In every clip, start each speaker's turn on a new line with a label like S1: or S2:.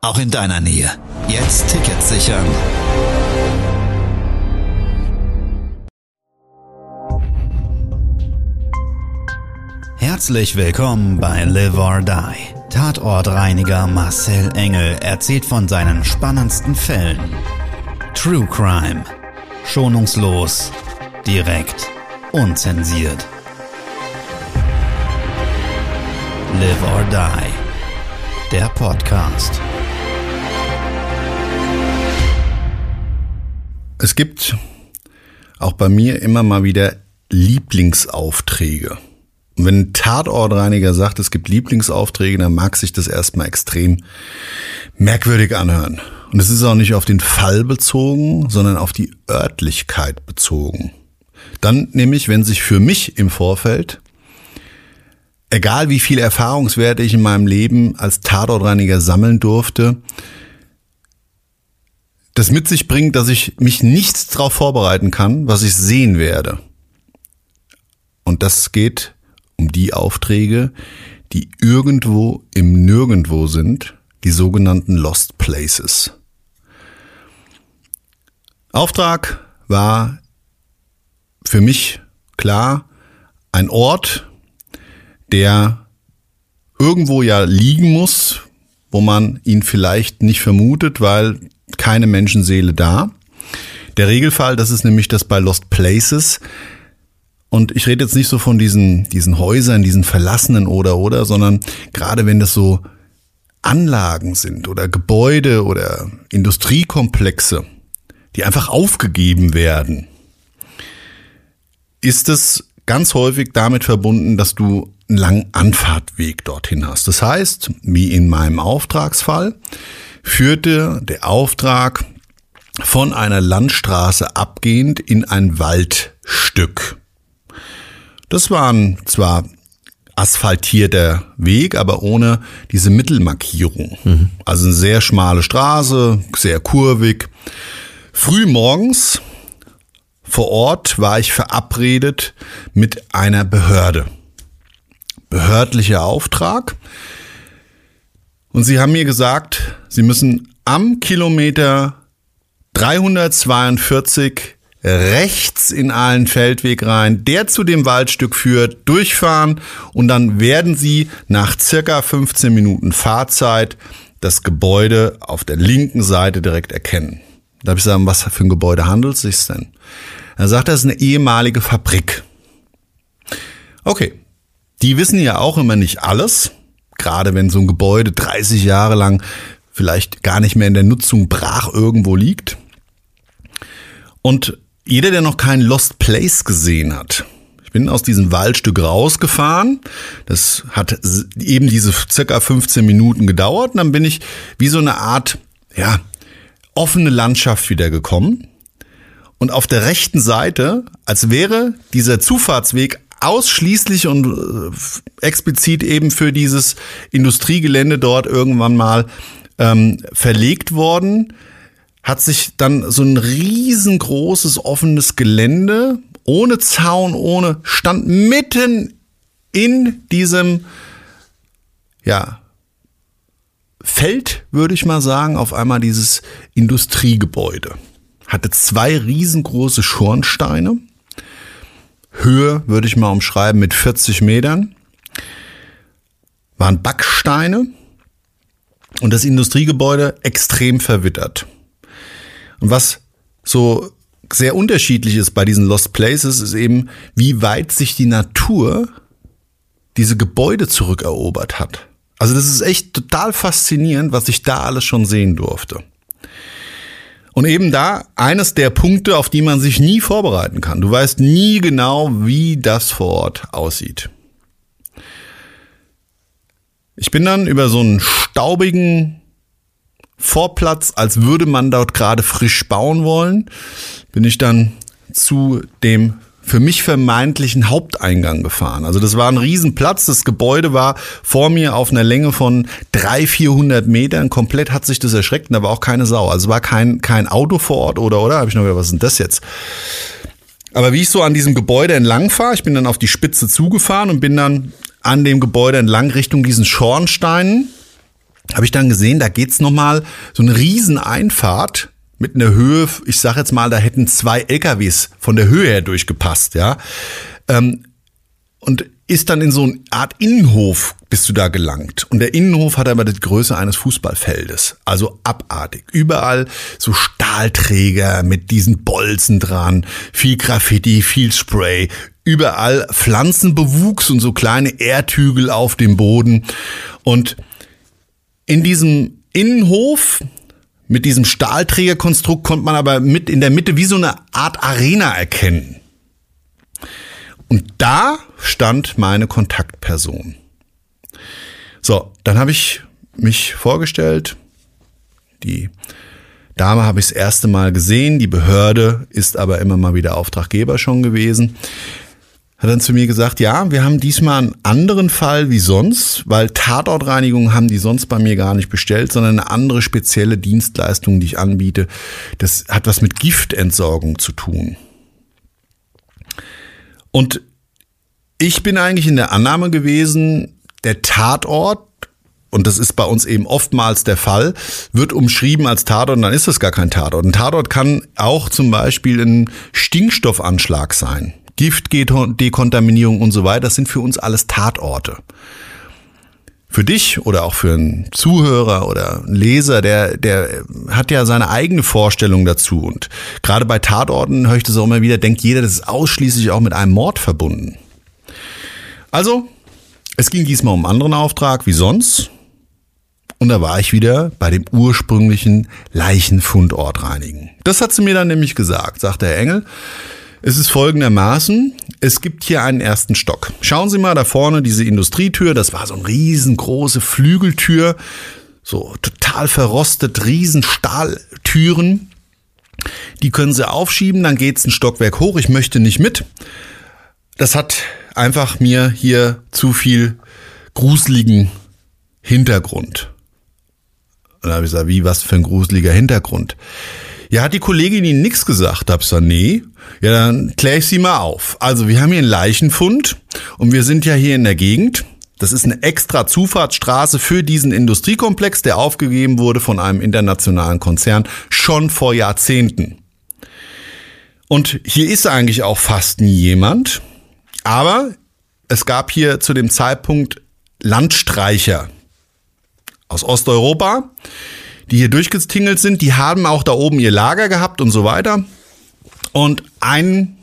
S1: auch in deiner Nähe. Jetzt Tickets sichern. Herzlich willkommen bei Live or Die. Tatortreiniger Marcel Engel erzählt von seinen spannendsten Fällen. True Crime. Schonungslos, direkt, unzensiert. Live or Die. Der Podcast.
S2: Es gibt auch bei mir immer mal wieder Lieblingsaufträge. Und wenn ein Tatortreiniger sagt, es gibt Lieblingsaufträge, dann mag sich das erstmal extrem merkwürdig anhören. Und es ist auch nicht auf den Fall bezogen, sondern auf die Örtlichkeit bezogen. Dann nämlich, wenn sich für mich im Vorfeld, egal wie viel Erfahrungswerte ich in meinem Leben als Tatortreiniger sammeln durfte, das mit sich bringt, dass ich mich nichts darauf vorbereiten kann, was ich sehen werde. Und das geht um die Aufträge, die irgendwo im Nirgendwo sind, die sogenannten Lost Places. Auftrag war für mich klar ein Ort, der irgendwo ja liegen muss, wo man ihn vielleicht nicht vermutet, weil keine Menschenseele da. Der Regelfall, das ist nämlich das bei Lost Places. Und ich rede jetzt nicht so von diesen, diesen Häusern, diesen verlassenen oder oder, sondern gerade wenn das so Anlagen sind oder Gebäude oder Industriekomplexe, die einfach aufgegeben werden, ist es ganz häufig damit verbunden, dass du einen langen Anfahrtweg dorthin hast. Das heißt, wie in meinem Auftragsfall, führte der Auftrag von einer Landstraße abgehend in ein Waldstück. Das waren zwar asphaltierter Weg, aber ohne diese Mittelmarkierung. Mhm. Also eine sehr schmale Straße, sehr kurvig. Früh morgens vor Ort war ich verabredet mit einer Behörde. Behördlicher Auftrag. Und sie haben mir gesagt, sie müssen am Kilometer 342 rechts in einen Feldweg rein, der zu dem Waldstück führt, durchfahren und dann werden sie nach circa 15 Minuten Fahrzeit das Gebäude auf der linken Seite direkt erkennen. Da habe ich gesagt, was für ein Gebäude handelt es sich denn? Er sagt, das ist eine ehemalige Fabrik. Okay, die wissen ja auch immer nicht alles, gerade wenn so ein Gebäude 30 Jahre lang vielleicht gar nicht mehr in der Nutzung brach irgendwo liegt. Und jeder, der noch keinen Lost Place gesehen hat, ich bin aus diesem Waldstück rausgefahren. Das hat eben diese circa 15 Minuten gedauert. Und dann bin ich wie so eine Art, ja, offene Landschaft wieder gekommen. Und auf der rechten Seite, als wäre dieser Zufahrtsweg ausschließlich und äh, explizit eben für dieses Industriegelände dort irgendwann mal ähm, verlegt worden, hat sich dann so ein riesengroßes offenes Gelände ohne Zaun, ohne stand mitten in diesem ja Feld, würde ich mal sagen, auf einmal dieses Industriegebäude. Hatte zwei riesengroße Schornsteine. Höhe würde ich mal umschreiben mit 40 Metern. Waren Backsteine. Und das Industriegebäude extrem verwittert. Und was so sehr unterschiedlich ist bei diesen Lost Places, ist eben, wie weit sich die Natur diese Gebäude zurückerobert hat. Also das ist echt total faszinierend, was ich da alles schon sehen durfte. Und eben da eines der Punkte, auf die man sich nie vorbereiten kann. Du weißt nie genau, wie das vor Ort aussieht. Ich bin dann über so einen staubigen Vorplatz, als würde man dort gerade frisch bauen wollen, bin ich dann zu dem für mich vermeintlichen Haupteingang gefahren. Also das war ein Riesenplatz. Das Gebäude war vor mir auf einer Länge von 300, 400 Metern. Komplett hat sich das erschreckt und da war auch keine Sau. Also war kein, kein Auto vor Ort oder, oder? Habe ich noch gedacht, was ist denn das jetzt? Aber wie ich so an diesem Gebäude entlang fahre, ich bin dann auf die Spitze zugefahren und bin dann an dem Gebäude entlang Richtung diesen Schornsteinen, habe ich dann gesehen, da geht's nochmal so eine Rieseneinfahrt mit einer Höhe, ich sag jetzt mal, da hätten zwei LKWs von der Höhe her durchgepasst, ja. Ähm, und ist dann in so eine Art Innenhof bist du da gelangt. Und der Innenhof hat aber die Größe eines Fußballfeldes. Also abartig. Überall so Stahlträger mit diesen Bolzen dran, viel Graffiti, viel Spray, überall Pflanzenbewuchs und so kleine Erdhügel auf dem Boden. Und in diesem Innenhof mit diesem Stahlträgerkonstrukt konnte man aber mit in der Mitte wie so eine Art Arena erkennen. Und da stand meine Kontaktperson. So, dann habe ich mich vorgestellt. Die Dame habe ich das erste Mal gesehen. Die Behörde ist aber immer mal wieder Auftraggeber schon gewesen hat dann zu mir gesagt, ja, wir haben diesmal einen anderen Fall wie sonst, weil Tatortreinigung haben die sonst bei mir gar nicht bestellt, sondern eine andere spezielle Dienstleistung, die ich anbiete. Das hat was mit Giftentsorgung zu tun. Und ich bin eigentlich in der Annahme gewesen, der Tatort, und das ist bei uns eben oftmals der Fall, wird umschrieben als Tatort und dann ist es gar kein Tatort. Ein Tatort kann auch zum Beispiel ein Stinkstoffanschlag sein. Giftdekontaminierung und so weiter, das sind für uns alles Tatorte. Für dich oder auch für einen Zuhörer oder einen Leser, der, der hat ja seine eigene Vorstellung dazu. Und gerade bei Tatorten höre ich das auch immer wieder, denkt jeder, das ist ausschließlich auch mit einem Mord verbunden. Also, es ging diesmal um einen anderen Auftrag wie sonst. Und da war ich wieder bei dem ursprünglichen Leichenfundort reinigen. Das hat sie mir dann nämlich gesagt, sagte Herr Engel. Es ist folgendermaßen, es gibt hier einen ersten Stock. Schauen Sie mal da vorne diese Industrietür, das war so eine riesengroße Flügeltür, so total verrostet, riesen Stahltüren. Die können Sie aufschieben, dann geht's ein Stockwerk hoch. Ich möchte nicht mit. Das hat einfach mir hier zu viel gruseligen Hintergrund. Und da habe ich gesagt, wie, was für ein gruseliger Hintergrund? Ja, hat die Kollegin Ihnen nichts gesagt? Hab ich gesagt, nee. Ja, dann kläre ich Sie mal auf. Also, wir haben hier einen Leichenfund und wir sind ja hier in der Gegend. Das ist eine extra Zufahrtsstraße für diesen Industriekomplex, der aufgegeben wurde von einem internationalen Konzern schon vor Jahrzehnten. Und hier ist eigentlich auch fast nie jemand. Aber es gab hier zu dem Zeitpunkt Landstreicher aus Osteuropa, die hier durchgetingelt sind, die haben auch da oben ihr Lager gehabt und so weiter. Und ein,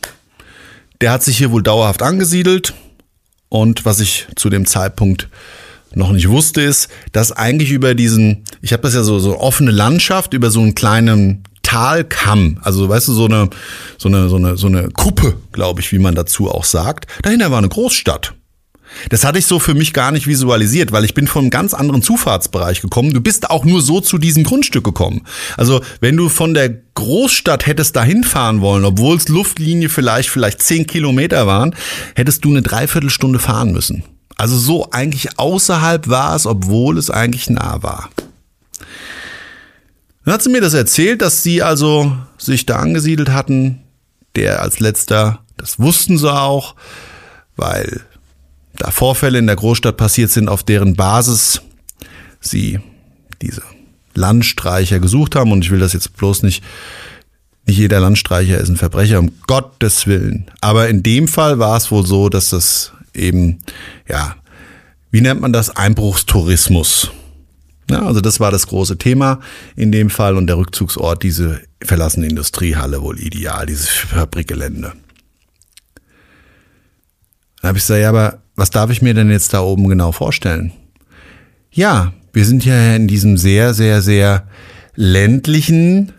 S2: der hat sich hier wohl dauerhaft angesiedelt. Und was ich zu dem Zeitpunkt noch nicht wusste, ist, dass eigentlich über diesen, ich habe das ja so, so offene Landschaft, über so einen kleinen Talkamm, also weißt du, so eine, so eine, so eine, so eine Kuppe, glaube ich, wie man dazu auch sagt. Dahinter war eine Großstadt. Das hatte ich so für mich gar nicht visualisiert, weil ich bin von einem ganz anderen Zufahrtsbereich gekommen. Du bist auch nur so zu diesem Grundstück gekommen. Also wenn du von der Großstadt hättest dahin fahren wollen, obwohl es Luftlinie vielleicht vielleicht zehn Kilometer waren, hättest du eine Dreiviertelstunde fahren müssen. Also so eigentlich außerhalb war es, obwohl es eigentlich nah war. Dann hat sie mir das erzählt, dass sie also sich da angesiedelt hatten. Der als letzter, das wussten sie auch, weil da Vorfälle in der Großstadt passiert sind, auf deren Basis sie diese Landstreicher gesucht haben. Und ich will das jetzt bloß nicht, nicht jeder Landstreicher ist ein Verbrecher, um Gottes Willen. Aber in dem Fall war es wohl so, dass das eben, ja, wie nennt man das? Einbruchstourismus. Ja, also das war das große Thema in dem Fall und der Rückzugsort, diese verlassene Industriehalle wohl ideal, dieses Fabrikgelände. Dann habe ich gesagt, ja, aber was darf ich mir denn jetzt da oben genau vorstellen? Ja, wir sind ja in diesem sehr, sehr, sehr ländlichen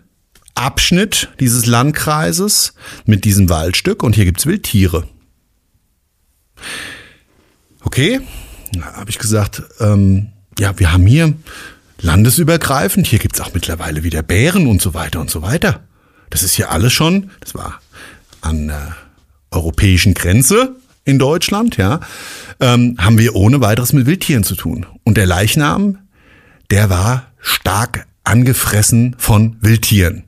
S2: Abschnitt dieses Landkreises mit diesem Waldstück und hier gibt's Wildtiere. Okay, habe ich gesagt, ähm, ja, wir haben hier landesübergreifend. Hier gibt's auch mittlerweile wieder Bären und so weiter und so weiter. Das ist hier alles schon, das war an der europäischen Grenze in Deutschland, ja, ähm, haben wir ohne weiteres mit Wildtieren zu tun. Und der Leichnam, der war stark angefressen von Wildtieren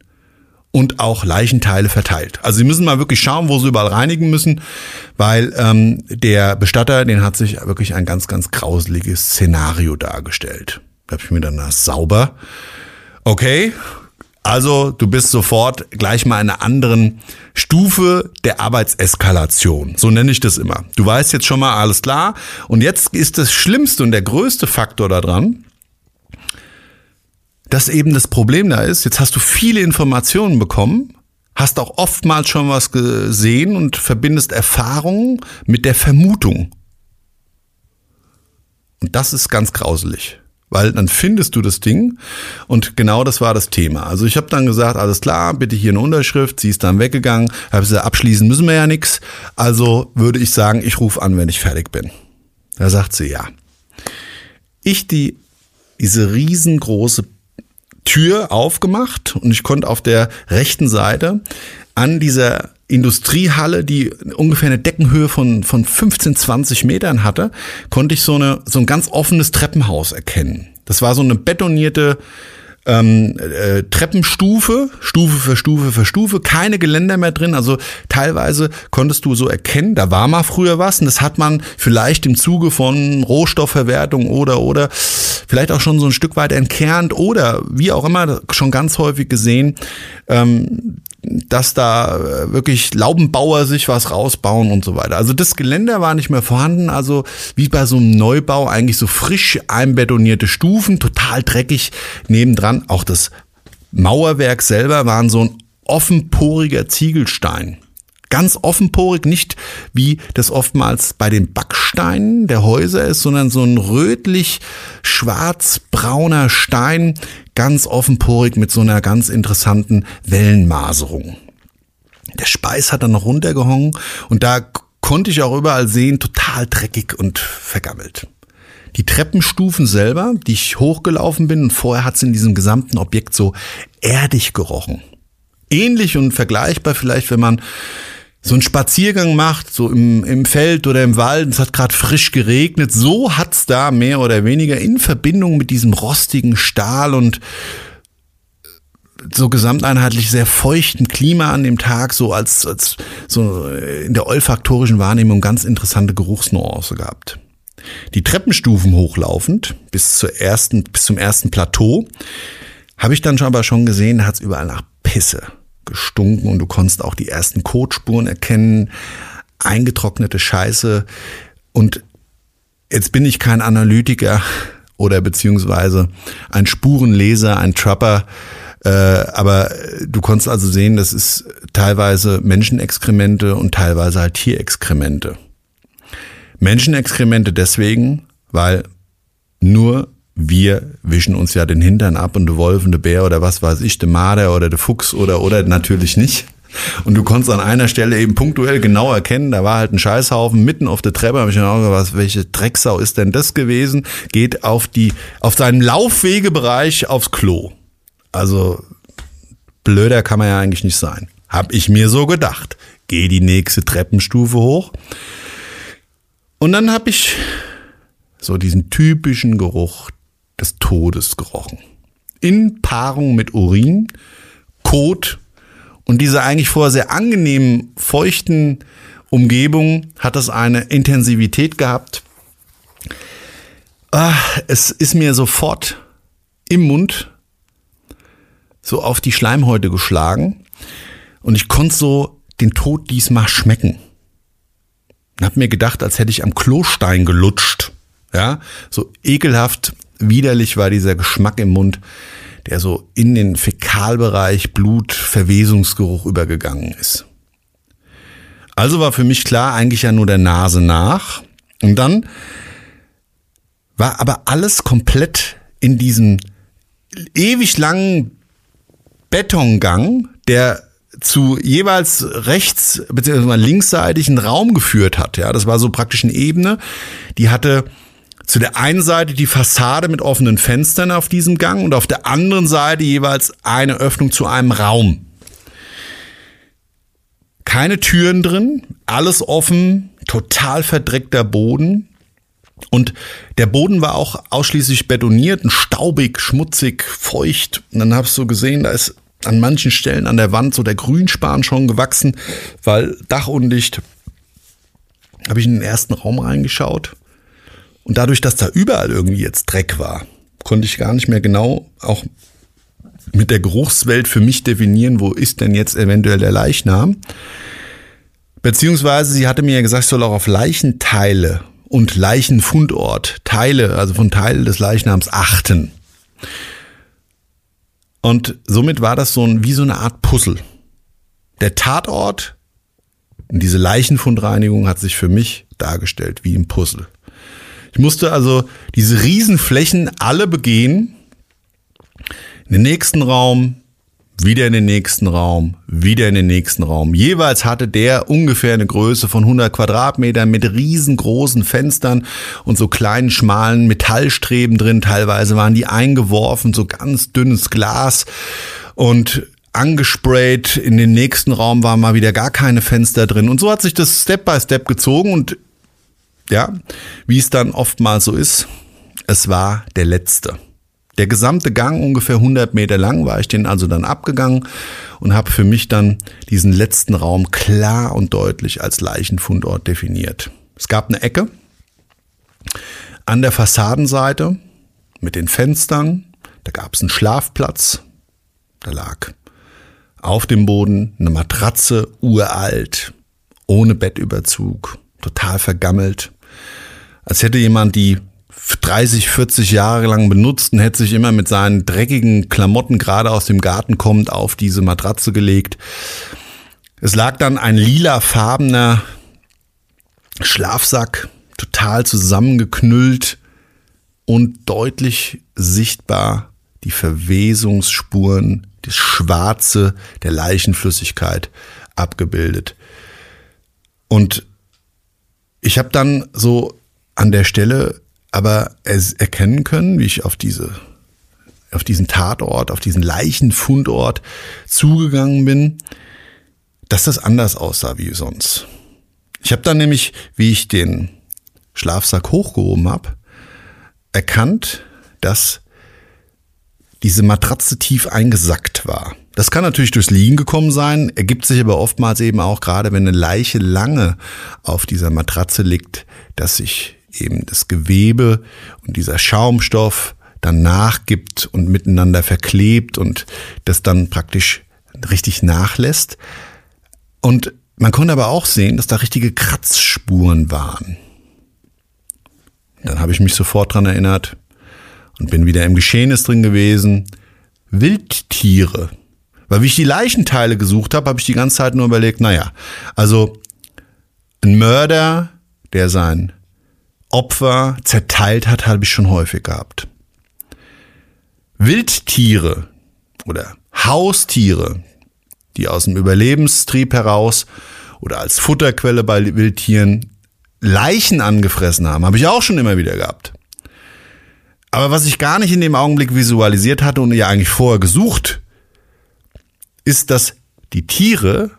S2: und auch Leichenteile verteilt. Also Sie müssen mal wirklich schauen, wo Sie überall reinigen müssen, weil ähm, der Bestatter, den hat sich wirklich ein ganz, ganz grauseliges Szenario dargestellt. Da habe ich mir das sauber. Okay, also du bist sofort gleich mal in einer anderen Stufe der Arbeitseskalation. So nenne ich das immer. Du weißt jetzt schon mal alles klar. Und jetzt ist das Schlimmste und der größte Faktor daran, dass eben das Problem da ist, jetzt hast du viele Informationen bekommen, hast auch oftmals schon was gesehen und verbindest Erfahrungen mit der Vermutung. Und das ist ganz grauselig weil dann findest du das Ding und genau das war das Thema. Also ich habe dann gesagt, alles klar, bitte hier eine Unterschrift, sie ist dann weggegangen, habe gesagt, abschließen müssen wir ja nichts, also würde ich sagen, ich rufe an, wenn ich fertig bin. Da sagt sie ja. Ich die diese riesengroße Tür aufgemacht und ich konnte auf der rechten Seite an dieser Industriehalle, die ungefähr eine Deckenhöhe von, von 15, 20 Metern hatte, konnte ich so, eine, so ein ganz offenes Treppenhaus erkennen. Das war so eine betonierte ähm, äh, Treppenstufe, Stufe für Stufe für Stufe, keine Geländer mehr drin. Also teilweise konntest du so erkennen, da war mal früher was und das hat man vielleicht im Zuge von Rohstoffverwertung oder oder vielleicht auch schon so ein Stück weit entkernt oder wie auch immer schon ganz häufig gesehen. Ähm, dass da äh, wirklich Laubenbauer sich was rausbauen und so weiter. Also das Geländer war nicht mehr vorhanden, also wie bei so einem Neubau eigentlich so frisch einbetonierte Stufen, total dreckig nebendran. Auch das Mauerwerk selber waren so ein offenporiger Ziegelstein. Ganz offenporig, nicht wie das oftmals bei den Backsteinen der Häuser ist, sondern so ein rötlich schwarzbrauner Stein, ganz offenporig mit so einer ganz interessanten Wellenmaserung. Der Speis hat dann noch runtergehangen und da konnte ich auch überall sehen, total dreckig und vergammelt. Die Treppenstufen selber, die ich hochgelaufen bin, und vorher hat es in diesem gesamten Objekt so erdig gerochen. Ähnlich und vergleichbar vielleicht, wenn man so einen Spaziergang macht, so im, im Feld oder im Wald, es hat gerade frisch geregnet, so hat's da mehr oder weniger in Verbindung mit diesem rostigen Stahl und so gesamteinheitlich sehr feuchten Klima an dem Tag, so als, als so in der olfaktorischen Wahrnehmung ganz interessante Geruchsnuance gehabt. Die Treppenstufen hochlaufend bis zur ersten, bis zum ersten Plateau habe ich dann schon aber schon gesehen, hat's überall nach Pisse gestunken und du konntest auch die ersten Kotspuren erkennen, eingetrocknete Scheiße. Und jetzt bin ich kein Analytiker oder beziehungsweise ein Spurenleser, ein Trapper, äh, aber du konntest also sehen, das ist teilweise Menschenexkremente und teilweise halt Tierexkremente. Menschenexkremente deswegen, weil nur wir wischen uns ja den Hintern ab und der Wolf und der Bär oder was weiß ich, der Marder oder der Fuchs oder oder natürlich nicht. Und du konntest an einer Stelle eben punktuell genau erkennen, da war halt ein Scheißhaufen mitten auf der Treppe, habe ich mir auch was, welche Drecksau ist denn das gewesen? Geht auf die, auf seinen Laufwegebereich aufs Klo. Also, blöder kann man ja eigentlich nicht sein. Hab ich mir so gedacht. Geh die nächste Treppenstufe hoch. Und dann habe ich so diesen typischen Geruch des Todes gerochen. In Paarung mit Urin, Kot und dieser eigentlich vorher sehr angenehmen, feuchten Umgebung hat das eine Intensivität gehabt. Ah, es ist mir sofort im Mund so auf die Schleimhäute geschlagen und ich konnte so den Tod diesmal schmecken. Und hab mir gedacht, als hätte ich am Klostein gelutscht. Ja, so ekelhaft widerlich war dieser Geschmack im Mund, der so in den Fäkalbereich Blut, Verwesungsgeruch übergegangen ist. Also war für mich klar, eigentlich ja nur der Nase nach. Und dann war aber alles komplett in diesem ewig langen Betongang, der zu jeweils rechts bzw. linksseitigen Raum geführt hat. Ja, das war so praktisch eine Ebene, die hatte zu der einen Seite die Fassade mit offenen Fenstern auf diesem Gang und auf der anderen Seite jeweils eine Öffnung zu einem Raum. Keine Türen drin, alles offen, total verdreckter Boden. Und der Boden war auch ausschließlich betoniert, staubig, schmutzig, feucht. Und dann hast du gesehen, da ist an manchen Stellen an der Wand so der Grünspan schon gewachsen, weil dachundicht. Habe ich in den ersten Raum reingeschaut und dadurch, dass da überall irgendwie jetzt Dreck war, konnte ich gar nicht mehr genau auch mit der Geruchswelt für mich definieren, wo ist denn jetzt eventuell der Leichnam. Beziehungsweise sie hatte mir ja gesagt, ich soll auch auf Leichenteile und Leichenfundort, Teile, also von Teilen des Leichnams achten. Und somit war das so ein, wie so eine Art Puzzle. Der Tatort, diese Leichenfundreinigung hat sich für mich dargestellt wie ein Puzzle. Ich musste also diese Riesenflächen alle begehen. In den nächsten Raum, wieder in den nächsten Raum, wieder in den nächsten Raum. Jeweils hatte der ungefähr eine Größe von 100 Quadratmetern mit riesengroßen Fenstern und so kleinen schmalen Metallstreben drin. Teilweise waren die eingeworfen, so ganz dünnes Glas und angesprayt. In den nächsten Raum waren mal wieder gar keine Fenster drin. Und so hat sich das Step by Step gezogen und ja, wie es dann oftmals so ist, es war der letzte. Der gesamte Gang, ungefähr 100 Meter lang, war ich den also dann abgegangen und habe für mich dann diesen letzten Raum klar und deutlich als Leichenfundort definiert. Es gab eine Ecke an der Fassadenseite mit den Fenstern. Da gab es einen Schlafplatz. Da lag auf dem Boden eine Matratze, uralt, ohne Bettüberzug, total vergammelt als hätte jemand die 30, 40 Jahre lang benutzt und hätte sich immer mit seinen dreckigen Klamotten gerade aus dem Garten kommend auf diese Matratze gelegt. Es lag dann ein lilafarbener Schlafsack, total zusammengeknüllt und deutlich sichtbar die Verwesungsspuren, das Schwarze der Leichenflüssigkeit abgebildet. Und ich habe dann so an der Stelle aber erkennen können, wie ich auf diese auf diesen Tatort, auf diesen Leichenfundort zugegangen bin, dass das anders aussah wie sonst. Ich habe dann nämlich, wie ich den Schlafsack hochgehoben habe, erkannt, dass diese Matratze tief eingesackt war. Das kann natürlich durchs Liegen gekommen sein, ergibt sich aber oftmals eben auch gerade, wenn eine Leiche lange auf dieser Matratze liegt, dass sich eben das Gewebe und dieser Schaumstoff dann nachgibt und miteinander verklebt und das dann praktisch richtig nachlässt. Und man konnte aber auch sehen, dass da richtige Kratzspuren waren. Dann habe ich mich sofort dran erinnert und bin wieder im Geschehnis drin gewesen. Wildtiere. Weil wie ich die Leichenteile gesucht habe, habe ich die ganze Zeit nur überlegt, naja, also ein Mörder, der sein Opfer zerteilt hat, habe ich schon häufig gehabt. Wildtiere oder Haustiere, die aus dem Überlebenstrieb heraus oder als Futterquelle bei Wildtieren Leichen angefressen haben, habe ich auch schon immer wieder gehabt. Aber was ich gar nicht in dem Augenblick visualisiert hatte und ja eigentlich vorher gesucht, ist, dass die Tiere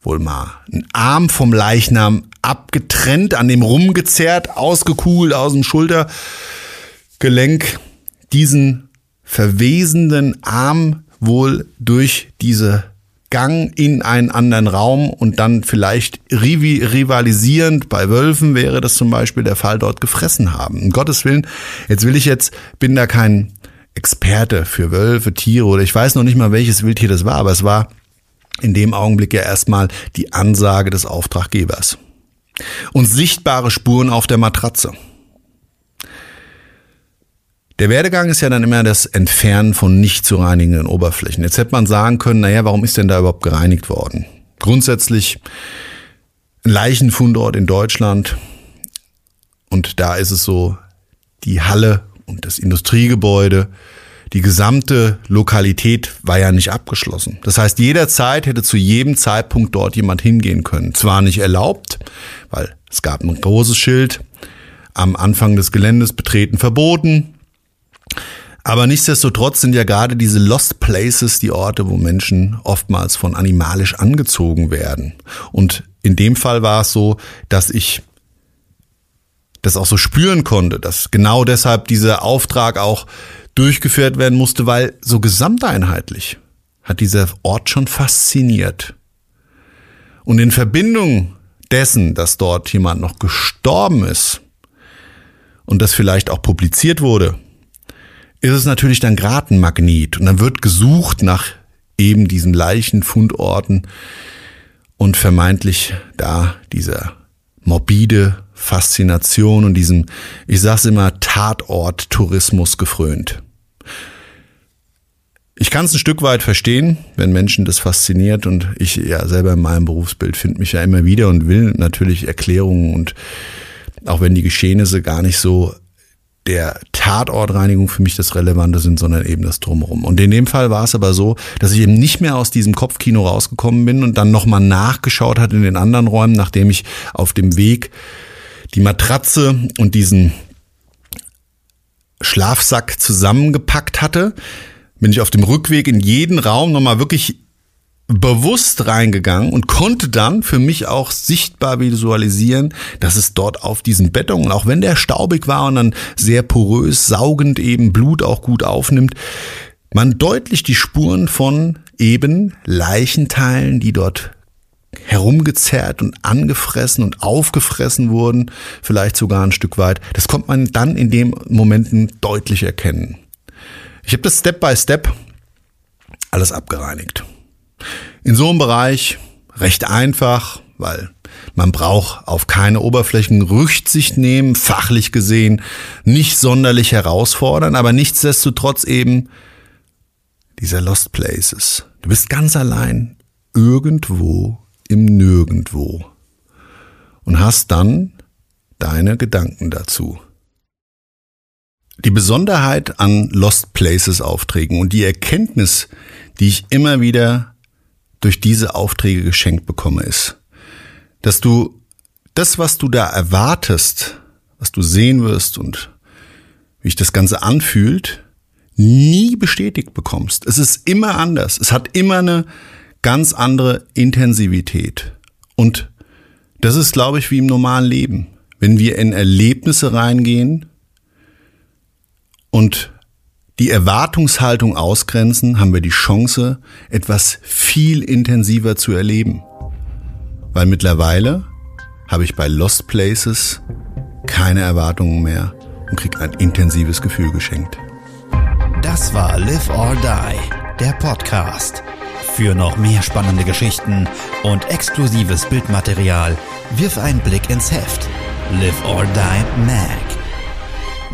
S2: wohl mal einen Arm vom Leichnam abgetrennt, an dem rumgezerrt, ausgekugelt aus dem Schultergelenk, diesen verwesenden Arm wohl durch diese Gang in einen anderen Raum und dann vielleicht rivalisierend bei Wölfen wäre das zum Beispiel der Fall dort gefressen haben. Um Gottes Willen, jetzt will ich jetzt, bin da kein Experte für Wölfe, Tiere oder ich weiß noch nicht mal, welches Wildtier das war, aber es war in dem Augenblick ja erstmal die Ansage des Auftraggebers. Und sichtbare Spuren auf der Matratze. Der Werdegang ist ja dann immer das Entfernen von nicht zu reinigenden Oberflächen. Jetzt hätte man sagen können, naja, warum ist denn da überhaupt gereinigt worden? Grundsätzlich ein Leichenfundort in Deutschland. Und da ist es so, die Halle und das Industriegebäude die gesamte Lokalität war ja nicht abgeschlossen. Das heißt, jederzeit hätte zu jedem Zeitpunkt dort jemand hingehen können. Zwar nicht erlaubt, weil es gab ein großes Schild, am Anfang des Geländes betreten verboten. Aber nichtsdestotrotz sind ja gerade diese Lost Places die Orte, wo Menschen oftmals von animalisch angezogen werden. Und in dem Fall war es so, dass ich das auch so spüren konnte, dass genau deshalb dieser Auftrag auch durchgeführt werden musste, weil so gesamteinheitlich hat dieser Ort schon fasziniert. Und in Verbindung dessen, dass dort jemand noch gestorben ist und das vielleicht auch publiziert wurde, ist es natürlich dann gerade ein Magnet. Und dann wird gesucht nach eben diesen Leichenfundorten und vermeintlich da dieser morbide Faszination und diesem, ich sag's immer, Tatort-Tourismus gefrönt. Ich kann es ein Stück weit verstehen, wenn Menschen das fasziniert. Und ich ja selber in meinem Berufsbild finde mich ja immer wieder und will natürlich Erklärungen. Und auch wenn die Geschehnisse gar nicht so der Tatortreinigung für mich das Relevante sind, sondern eben das Drumherum. Und in dem Fall war es aber so, dass ich eben nicht mehr aus diesem Kopfkino rausgekommen bin und dann nochmal nachgeschaut hat in den anderen Räumen, nachdem ich auf dem Weg die Matratze und diesen Schlafsack zusammengepackt hatte, bin ich auf dem Rückweg in jeden Raum nochmal wirklich bewusst reingegangen und konnte dann für mich auch sichtbar visualisieren, dass es dort auf diesen Bettungen, auch wenn der staubig war und dann sehr porös, saugend eben Blut auch gut aufnimmt, man deutlich die Spuren von eben Leichenteilen, die dort herumgezerrt und angefressen und aufgefressen wurden, vielleicht sogar ein Stück weit. Das kommt man dann in dem Momenten deutlich erkennen. Ich habe das Step by Step alles abgereinigt. In so einem Bereich recht einfach, weil man braucht auf keine Oberflächen Rücksicht nehmen, fachlich gesehen nicht sonderlich herausfordern, aber nichtsdestotrotz eben dieser Lost Places. Du bist ganz allein irgendwo im Nirgendwo und hast dann deine Gedanken dazu. Die Besonderheit an Lost Places Aufträgen und die Erkenntnis, die ich immer wieder durch diese Aufträge geschenkt bekomme, ist, dass du das, was du da erwartest, was du sehen wirst und wie sich das Ganze anfühlt, nie bestätigt bekommst. Es ist immer anders. Es hat immer eine ganz andere Intensivität. Und das ist, glaube ich, wie im normalen Leben. Wenn wir in Erlebnisse reingehen und die Erwartungshaltung ausgrenzen, haben wir die Chance, etwas viel intensiver zu erleben. Weil mittlerweile habe ich bei Lost Places keine Erwartungen mehr und krieg ein intensives Gefühl geschenkt.
S1: Das war Live or Die, der Podcast. Für noch mehr spannende Geschichten und exklusives Bildmaterial wirf einen Blick ins Heft. Live or Die Mag.